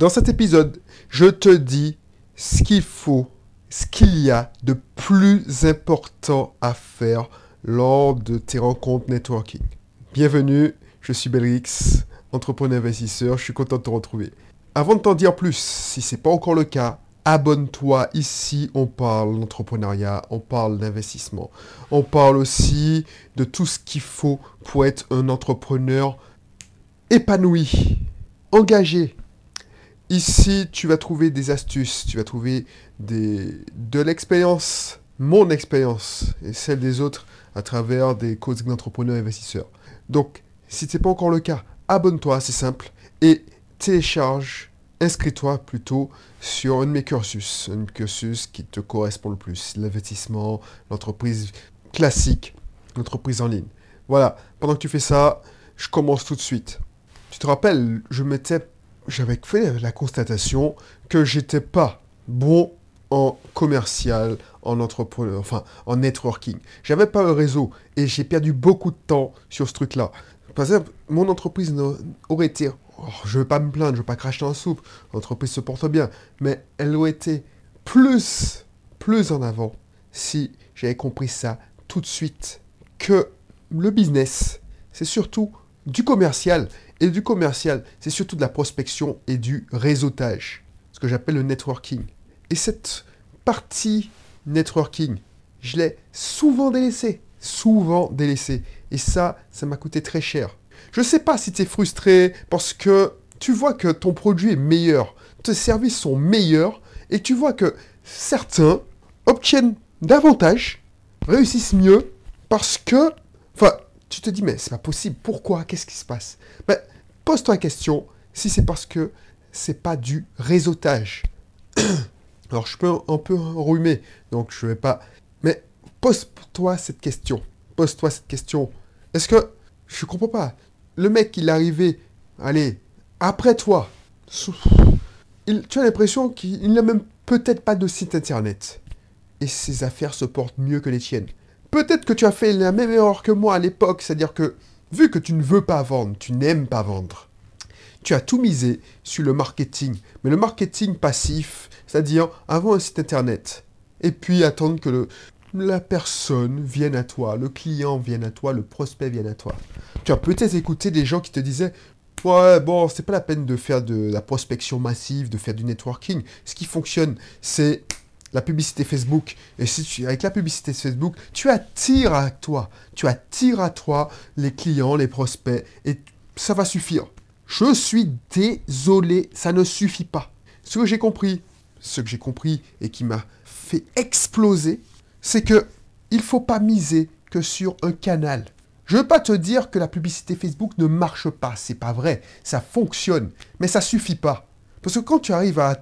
Dans cet épisode, je te dis ce qu'il faut, ce qu'il y a de plus important à faire lors de tes rencontres networking. Bienvenue, je suis Belrix, entrepreneur investisseur, je suis content de te retrouver. Avant de t'en dire plus, si ce n'est pas encore le cas, abonne-toi. Ici, on parle d'entrepreneuriat, on parle d'investissement. On parle aussi de tout ce qu'il faut pour être un entrepreneur épanoui, engagé. Ici, tu vas trouver des astuces, tu vas trouver des, de l'expérience, mon expérience et celle des autres à travers des causes d'entrepreneurs investisseurs. Donc, si ce n'est pas encore le cas, abonne-toi, c'est simple, et télécharge inscris-toi plutôt sur un de mes cursus, un cursus qui te correspond le plus, l'investissement, l'entreprise classique, l'entreprise en ligne. Voilà, pendant que tu fais ça, je commence tout de suite. Tu te rappelles, je m'étais, j'avais fait la constatation que j'étais pas bon en commercial, en entrepreneur, enfin en networking. J'avais pas un réseau et j'ai perdu beaucoup de temps sur ce truc-là. Par exemple, mon entreprise aurait été Oh, je veux pas me plaindre, je veux pas cracher la soupe, l'entreprise se porte bien, mais elle aurait été plus, plus en avant si j'avais compris ça tout de suite, que le business, c'est surtout du commercial, et du commercial, c'est surtout de la prospection et du réseautage, ce que j'appelle le networking. Et cette partie networking, je l'ai souvent délaissée, souvent délaissée, et ça, ça m'a coûté très cher. Je ne sais pas si tu es frustré parce que tu vois que ton produit est meilleur, tes services sont meilleurs, et tu vois que certains obtiennent davantage, réussissent mieux, parce que... Enfin, tu te dis, mais c'est pas possible, pourquoi? Qu'est-ce qui se passe? Ben, Pose-toi la question si c'est parce que c'est pas du réseautage. Alors, je peux un peu enrhumer, donc je vais pas... Mais pose-toi cette question. Pose-toi cette question. Est-ce que... Je comprends pas le mec, il est arrivé, allez, après toi. Il, tu as l'impression qu'il n'a même peut-être pas de site internet. Et ses affaires se portent mieux que les tiennes. Peut-être que tu as fait la même erreur que moi à l'époque, c'est-à-dire que, vu que tu ne veux pas vendre, tu n'aimes pas vendre, tu as tout misé sur le marketing. Mais le marketing passif, c'est-à-dire avoir un site internet, et puis attendre que la personne vienne à toi, le client vienne à toi, le prospect vienne à toi. Tu as peut-être écouté des gens qui te disaient Ouais, bon, c'est pas la peine de faire de la prospection massive, de faire du networking. Ce qui fonctionne, c'est la publicité Facebook. Et si tu, avec la publicité Facebook, tu attires à toi, tu attires à toi les clients, les prospects, et ça va suffire. Je suis désolé, ça ne suffit pas. Ce que j'ai compris, ce que j'ai compris et qui m'a fait exploser, c'est que il faut pas miser que sur un canal. Je veux pas te dire que la publicité Facebook ne marche pas, c'est pas vrai, ça fonctionne, mais ça suffit pas. Parce que quand tu arrives à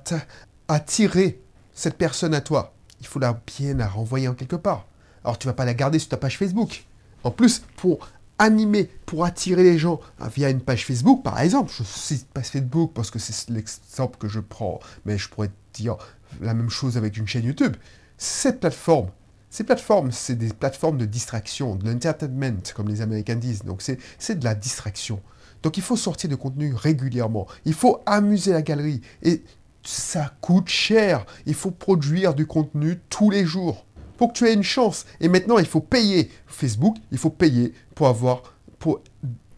attirer cette personne à toi, il faut la bien la renvoyer en quelque part. Alors tu vas pas la garder sur ta page Facebook. En plus, pour animer, pour attirer les gens via une page Facebook, par exemple, je cite page Facebook parce que c'est l'exemple que je prends, mais je pourrais dire la même chose avec une chaîne YouTube. Cette plateforme ces plateformes, c'est des plateformes de distraction, de l'entertainment, comme les Américains disent. Donc c'est de la distraction. Donc il faut sortir de contenu régulièrement. Il faut amuser la galerie. Et ça coûte cher. Il faut produire du contenu tous les jours. Pour que tu aies une chance. Et maintenant, il faut payer. Facebook, il faut payer pour avoir, pour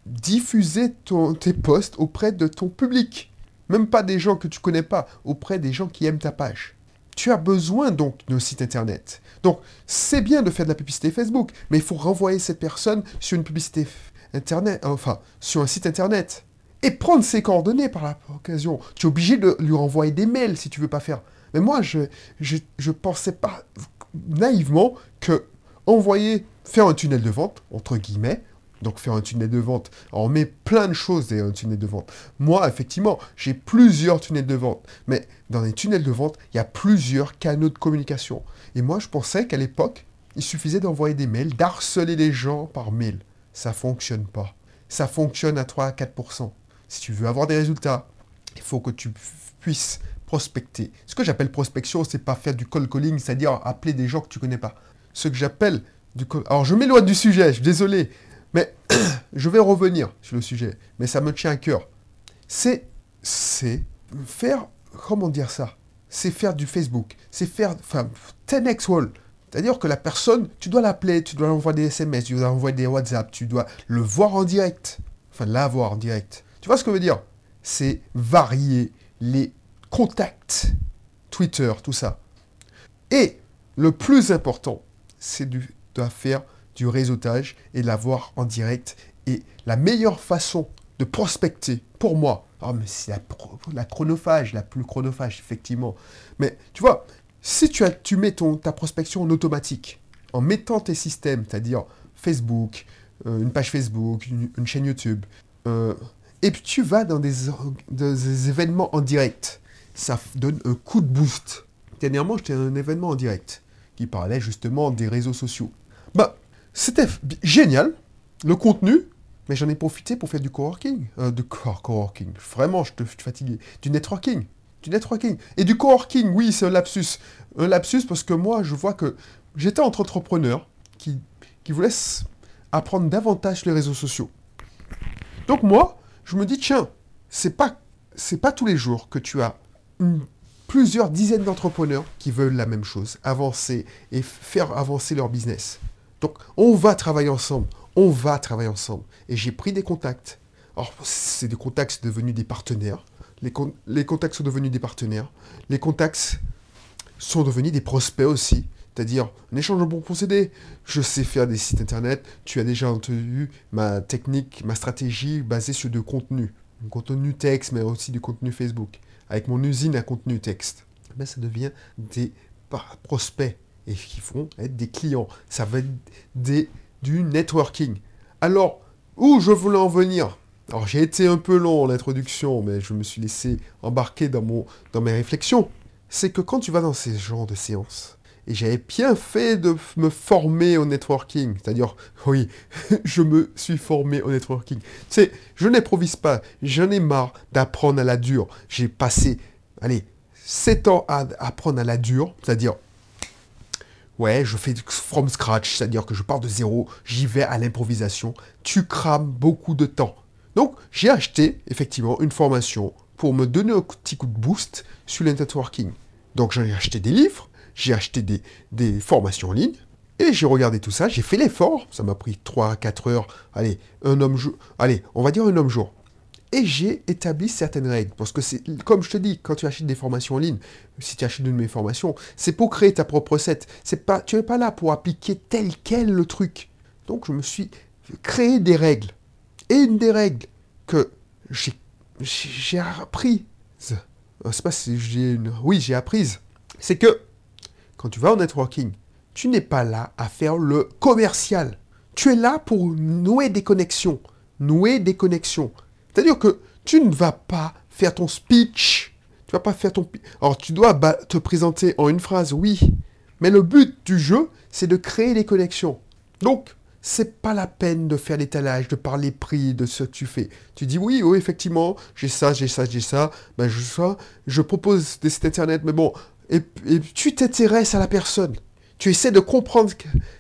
diffuser tes posts auprès de ton public. Même pas des gens que tu connais pas, auprès des gens qui aiment ta page tu as besoin donc d'un site internet. Donc, c'est bien de faire de la publicité Facebook, mais il faut renvoyer cette personne sur une publicité internet, enfin, sur un site internet. Et prendre ses coordonnées par l'occasion. Tu es obligé de lui renvoyer des mails si tu veux pas faire. Mais moi, je, je, pensais pas naïvement que envoyer, faire un tunnel de vente, entre guillemets, donc faire un tunnel de vente. on met plein de choses dans un tunnel de vente. Moi, effectivement, j'ai plusieurs tunnels de vente. Mais dans les tunnels de vente, il y a plusieurs canaux de communication. Et moi, je pensais qu'à l'époque, il suffisait d'envoyer des mails, d'harceler les gens par mail. Ça fonctionne pas. Ça fonctionne à 3 à 4%. Si tu veux avoir des résultats, il faut que tu puisses prospecter. Ce que j'appelle prospection, c'est pas faire du cold calling, c'est-à-dire appeler des gens que tu connais pas. Ce que j'appelle du Alors je m'éloigne du sujet, je suis désolé, mais je vais revenir sur le sujet, mais ça me tient à cœur. C'est, faire, comment dire ça? C'est faire du Facebook, c'est faire, enfin, 10x wall. C'est-à-dire que la personne, tu dois l'appeler, tu dois envoyer des SMS, tu dois envoyer des WhatsApp, tu dois le voir en direct. Enfin, la voir en direct. Tu vois ce que je veux dire? C'est varier les contacts, Twitter, tout ça. Et le plus important, c'est de faire du réseautage et de l'avoir en direct. Et la meilleure façon de prospecter, pour moi, oh, mais c'est la, chronophage, la plus chronophage, effectivement. Mais tu vois, si tu, as, tu mets ton, ta prospection en automatique, en mettant tes systèmes, c'est-à-dire Facebook, euh, une page Facebook, une, chaîne YouTube, euh, et puis tu vas dans des, événements en direct, ça donne un coup de boost. Dernièrement, j'étais à un événement en direct qui parlait justement des réseaux sociaux. Bah, c'était génial, le contenu, mais j'en ai profité pour faire du coworking. Euh, de coworking, vraiment, je te suis fatigué. Du networking. Du networking. Et du coworking, oui, c'est un lapsus. Un lapsus parce que moi, je vois que j'étais entre entrepreneurs qui, qui voulaient apprendre davantage les réseaux sociaux. Donc moi, je me dis, tiens, c'est pas, pas tous les jours que tu as plusieurs dizaines d'entrepreneurs qui veulent la même chose, avancer et faire avancer leur business. Donc, on va travailler ensemble, on va travailler ensemble. Et j'ai pris des contacts. Alors, c'est des contacts devenus des partenaires. Les, les, contacts sont devenus des partenaires. Les contacts sont devenus des prospects aussi. C'est-à-dire, un échange de bons procédés. Je sais faire des sites internet. Tu as déjà entendu ma technique, ma stratégie basée sur du contenu. Du contenu texte, mais aussi du contenu Facebook avec mon usine à contenu texte, ben, ça devient des prospects et qui vont être des clients. Ça va être des, du networking. Alors, où je voulais en venir? Alors, j'ai été un peu long en introduction, mais je me suis laissé embarquer dans, mon, dans mes réflexions. C'est que quand tu vas dans ces genres de séances, et j'avais bien fait de me former au networking. C'est-à-dire, oui, je me suis formé au networking. Tu sais, je n'improvise pas. J'en ai marre d'apprendre à la dure. J'ai passé, allez, 7 ans à apprendre à la dure. C'est-à-dire, ouais, je fais from scratch. C'est-à-dire que je pars de zéro. J'y vais à l'improvisation. Tu crames beaucoup de temps. Donc, j'ai acheté, effectivement, une formation pour me donner un petit coup de boost sur le networking. Donc, j'en ai acheté des livres j'ai acheté des, formations en ligne, et j'ai regardé tout ça, j'ai fait l'effort, ça m'a pris 3 à 4 heures, allez, un homme jour, allez, on va dire un homme jour. Et j'ai établi certaines règles, parce que c'est, comme je te dis, quand tu achètes des formations en ligne, si tu achètes une de mes formations, c'est pour créer ta propre recette. C'est pas, tu n'es pas là pour appliquer tel quel le truc. Donc je me suis créé des règles. Et une des règles que j'ai, j'ai c'est pas si j'ai une, oui, j'ai apprise, c'est que quand tu vas au networking, tu n'es pas là à faire le commercial. Tu es là pour nouer des connexions. Nouer des connexions. C'est-à-dire que tu ne vas pas faire ton speech. Tu vas pas faire ton... Alors, tu dois te présenter en une phrase, oui. Mais le but du jeu, c'est de créer des connexions. Donc, c'est pas la peine de faire l'étalage, de parler prix de ce que tu fais. Tu dis oui, oui, effectivement, j'ai ça, j'ai ça, j'ai ça. Ben, je, ça, je propose des sites internet, mais bon, et, tu t'intéresses à la personne. Tu essaies de comprendre,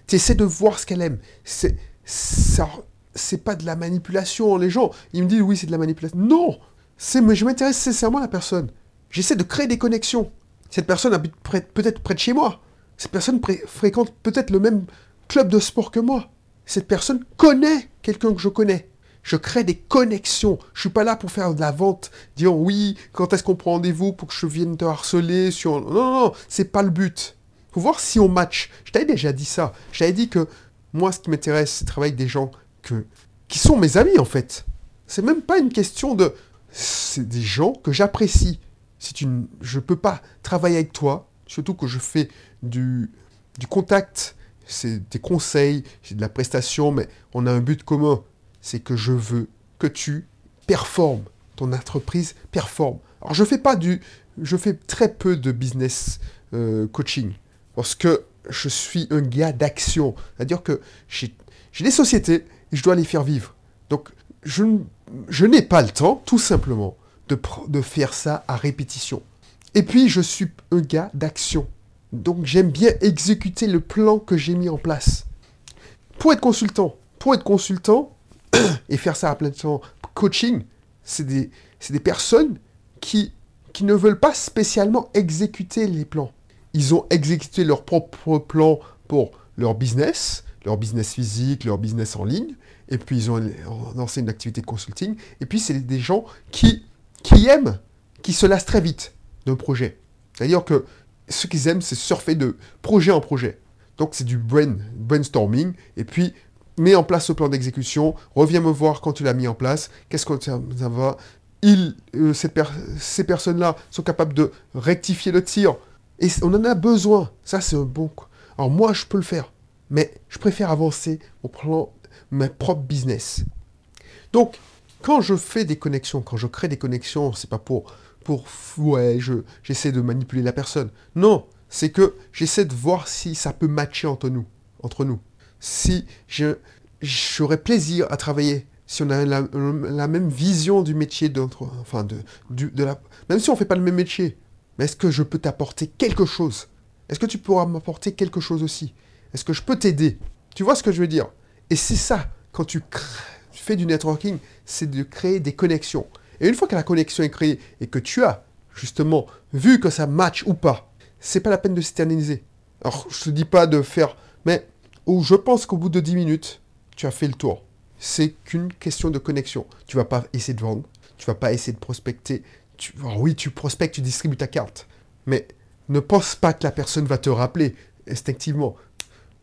tu essaies de voir ce qu'elle aime. C'est ça, c'est pas de la manipulation. Les gens, ils me disent oui, c'est de la manipulation. Non, c'est je m'intéresse sincèrement à la personne. J'essaie de créer des connexions. Cette personne habite peut-être près de chez moi. Cette personne fréquente peut-être le même club de sport que moi. Cette personne connaît quelqu'un que je connais. Je crée des connexions. Je suis pas là pour faire de la vente, dire oui, quand est-ce qu'on prend rendez-vous pour que je vienne te harceler sur... Non, non, non, c'est pas le but. Faut voir si on match. Je t'avais déjà dit ça. Je t'avais dit que moi, ce qui m'intéresse, c'est travailler avec des gens que... qui sont mes amis, en fait. C'est même pas une question de... C'est des gens que j'apprécie. C'est une... Je peux pas travailler avec toi, surtout que je fais du, du contact, c'est des conseils, c'est de la prestation, mais on a un but commun c'est que je veux que tu performes, ton entreprise performe. Alors je fais pas du, je fais très peu de business euh, coaching parce que je suis un gars d'action, c'est-à-dire que j'ai des sociétés et je dois les faire vivre. Donc je, je n'ai pas le temps, tout simplement, de, de faire ça à répétition. Et puis je suis un gars d'action. Donc j'aime bien exécuter le plan que j'ai mis en place. Pour être consultant, pour être consultant, et faire ça à plein temps coaching, c'est des, des, personnes qui, qui ne veulent pas spécialement exécuter les plans. Ils ont exécuté leur propre plan pour leur business, leur business physique, leur business en ligne, et puis ils ont lancé une activité de consulting, et puis c'est des gens qui, qui aiment, qui se lassent très vite d'un projet. C'est-à-dire que ce qu'ils aiment, c'est surfer de projet en projet. Donc c'est du brain, brainstorming, et puis mets en place ce plan d'exécution, reviens me voir quand tu l'as mis en place, qu'est-ce que ça, va? Il, euh, ces personnes-là sont capables de rectifier le tir, et on en a besoin. Ça, c'est un bon... Alors moi, je peux le faire, mais je préfère avancer au plan mes propres business. Donc, quand je fais des connexions, quand je crée des connexions, c'est pas pour, pour ouais, j'essaie de manipuler la personne. Non, c'est que j'essaie de voir si ça peut matcher entre nous, entre nous. Si j'aurais plaisir à travailler, si on a la, même vision du métier d'entre, enfin de, la, même si on fait pas le même métier, mais est-ce que je peux t'apporter quelque chose? Est-ce que tu pourras m'apporter quelque chose aussi? Est-ce que je peux t'aider? Tu vois ce que je veux dire? Et c'est ça, quand tu fais du networking, c'est de créer des connexions. Et une fois que la connexion est créée et que tu as justement vu que ça match ou pas, c'est pas la peine de s'éterniser. Alors, je te dis pas de faire, mais je pense qu'au bout de 10 minutes, tu as fait le tour. C'est qu'une question de connexion. Tu vas pas essayer de vendre, tu vas pas essayer de prospecter. Tu, oui, tu prospectes, tu distribues ta carte. Mais ne pense pas que la personne va te rappeler instinctivement.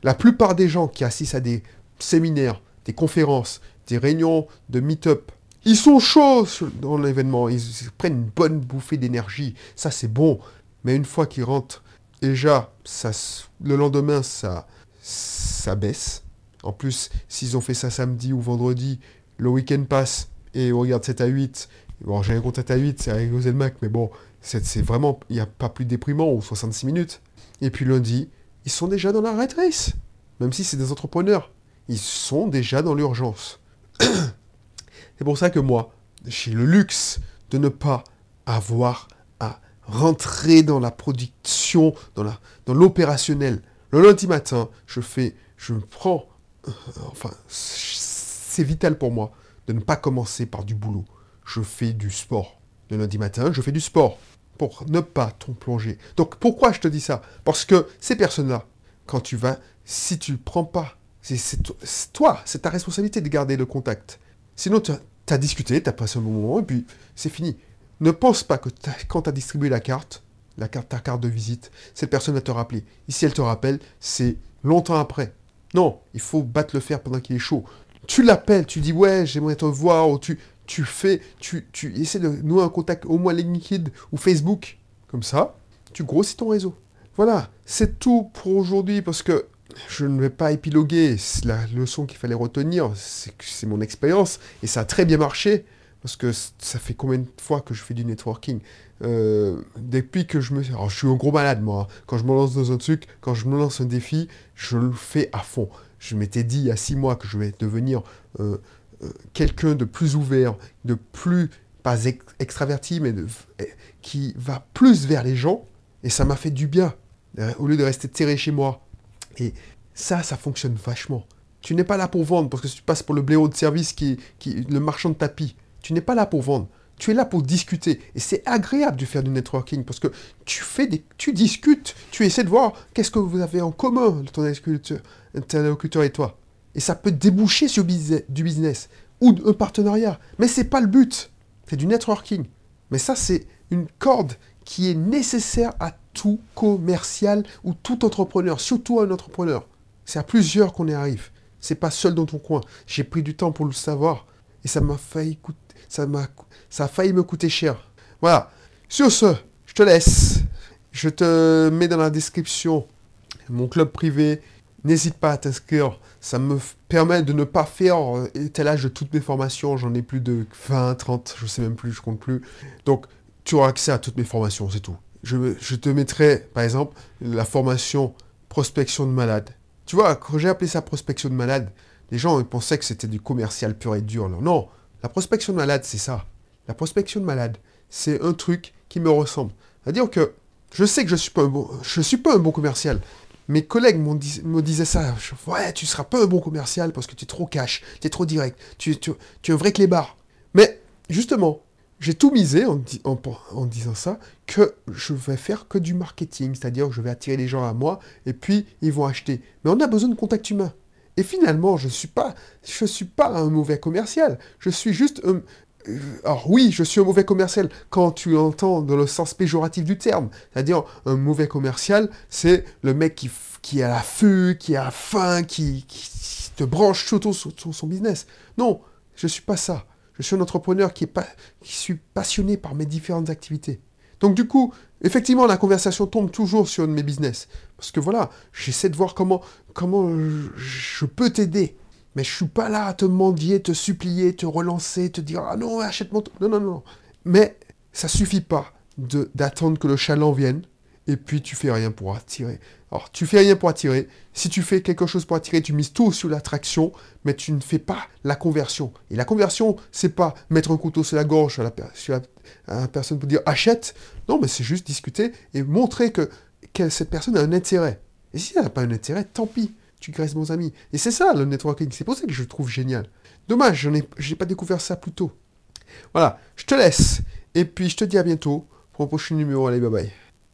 La plupart des gens qui assistent à des séminaires, des conférences, des réunions de meet-up, ils sont chauds dans l'événement, ils prennent une bonne bouffée d'énergie. Ça, c'est bon. Mais une fois qu'ils rentrent, déjà, ça, le lendemain, ça, ça baisse. En plus, s'ils ont fait ça samedi ou vendredi, le week-end passe et on regarde 7 à 8. Bon, j'ai un compte 7 à 8, c'est avec Mac, mais bon, c'est vraiment, il n'y a pas plus déprimant ou 66 minutes. Et puis lundi, ils sont déjà dans la red race. Même si c'est des entrepreneurs, ils sont déjà dans l'urgence. c'est pour ça que moi, j'ai le luxe de ne pas avoir rentrer dans la production, dans l'opérationnel. Dans le lundi matin, je fais, je prends, euh, enfin, c'est vital pour moi de ne pas commencer par du boulot. Je fais du sport. Le lundi matin, je fais du sport pour ne pas trop plonger. Donc pourquoi je te dis ça? Parce que ces personnes-là, quand tu vas, si tu ne prends pas, c'est toi, c'est ta responsabilité de garder le contact. Sinon, tu as, discuté, tu as passé un bon moment, et puis c'est fini. Ne pense pas que quand tu as distribué la carte, la carte, ta carte de visite, cette personne va te rappeler. Ici, elle te rappelle, c'est longtemps après. Non, il faut battre le fer pendant qu'il est chaud. Tu l'appelles, tu dis ouais, j'aimerais te voir, ou tu, tu fais, tu, tu essaies de nouer un contact au moins LinkedIn ou Facebook. Comme ça, tu grossis ton réseau. Voilà, c'est tout pour aujourd'hui parce que je ne vais pas épiloguer. La leçon qu'il fallait retenir, c'est mon expérience et ça a très bien marché. Parce que ça fait combien de fois que je fais du networking euh, Depuis que je me... Alors, je suis un gros malade, moi. Hein. Quand je me lance dans un truc, quand je me lance un défi, je le fais à fond. Je m'étais dit il y a six mois que je vais devenir euh, euh, quelqu'un de plus ouvert, de plus, pas extraverti, mais qui va plus vers les gens. Et ça m'a fait du bien, au lieu de rester terré chez moi. Et ça, ça fonctionne vachement. Tu n'es pas là pour vendre, parce que tu passes pour le blaireau de service qui, qui le marchand de tapis. Tu n'es pas là pour vendre. Tu es là pour discuter. Et c'est agréable de faire du networking parce que tu fais des, tu discutes, tu essaies de voir qu'est-ce que vous avez en commun, ton interlocuteur et toi. Et ça peut déboucher sur du business ou un partenariat. Mais c'est pas le but. C'est du networking. Mais ça, c'est une corde qui est nécessaire à tout commercial ou tout entrepreneur, surtout à un entrepreneur. C'est à plusieurs qu'on y arrive. C'est pas seul dans ton coin. J'ai pris du temps pour le savoir et ça m'a failli coûter ça, m'a, ça a failli me coûter cher. Voilà. Sur ce, je te laisse. Je te mets dans la description mon club privé. N'hésite pas à t'inscrire. Ça me permet de ne pas faire euh, tel âge de toutes mes formations. J'en ai plus de 20, 30, je sais même plus, je compte plus. Donc, tu auras accès à toutes mes formations, c'est tout. Je, te mettrai, par exemple, la formation prospection de malade. Tu vois, quand j'ai appelé ça prospection de malade, les gens pensaient que c'était du commercial pur et dur. Non, la prospection de malade, c'est ça. La prospection de malade, c'est un truc qui me ressemble. C'est-à-dire que je sais que je ne suis, pas un bon, je suis pas un bon commercial. Mes collègues me disaient ça. ouais, tu seras pas un bon commercial parce que tu es trop cash, tu es trop direct, tu es un vrai clébard. Mais justement, j'ai tout misé en, en, disant ça, que je vais faire que du marketing, c'est-à-dire que je vais attirer les gens à moi, et puis ils vont acheter. Mais on a besoin de contact humain. Et finalement, je ne suis, suis pas un mauvais commercial. Je suis juste un, euh, alors oui, je suis un mauvais commercial quand tu entends dans le sens péjoratif du terme. C'est-à-dire, un mauvais commercial, c'est le mec qui, qui a la feu, qui a faim, qui, te branche surtout sur, son business. Non, je ne suis pas ça. Je suis un entrepreneur qui, est pas, qui suis passionné par mes différentes activités. Donc du coup, effectivement, la conversation tombe toujours sur mes business. Parce que voilà, j'essaie de voir comment, comment je peux t'aider. Mais je suis pas là à te mendier, te supplier, te relancer, te dire ah non achète mon non non non. Mais ça suffit pas d'attendre que le chaland vienne et puis tu fais rien pour attirer. Alors tu fais rien pour attirer. Si tu fais quelque chose pour attirer, tu mises tout sur l'attraction, mais tu ne fais pas la conversion. Et la conversion, c'est pas mettre un couteau sur la gorge à la, personne pour dire achète. Non, mais c'est juste discuter et montrer que, cette personne a un intérêt. Et si elle n'a pas un intérêt, tant pis tu graisses mon ami. Et c'est ça le networking, c'est pour ça que je le trouve génial. Dommage, je n'ai pas découvert ça plus tôt. Voilà, je te laisse. Et puis je te dis à bientôt pour un prochain numéro. Allez, bye bye.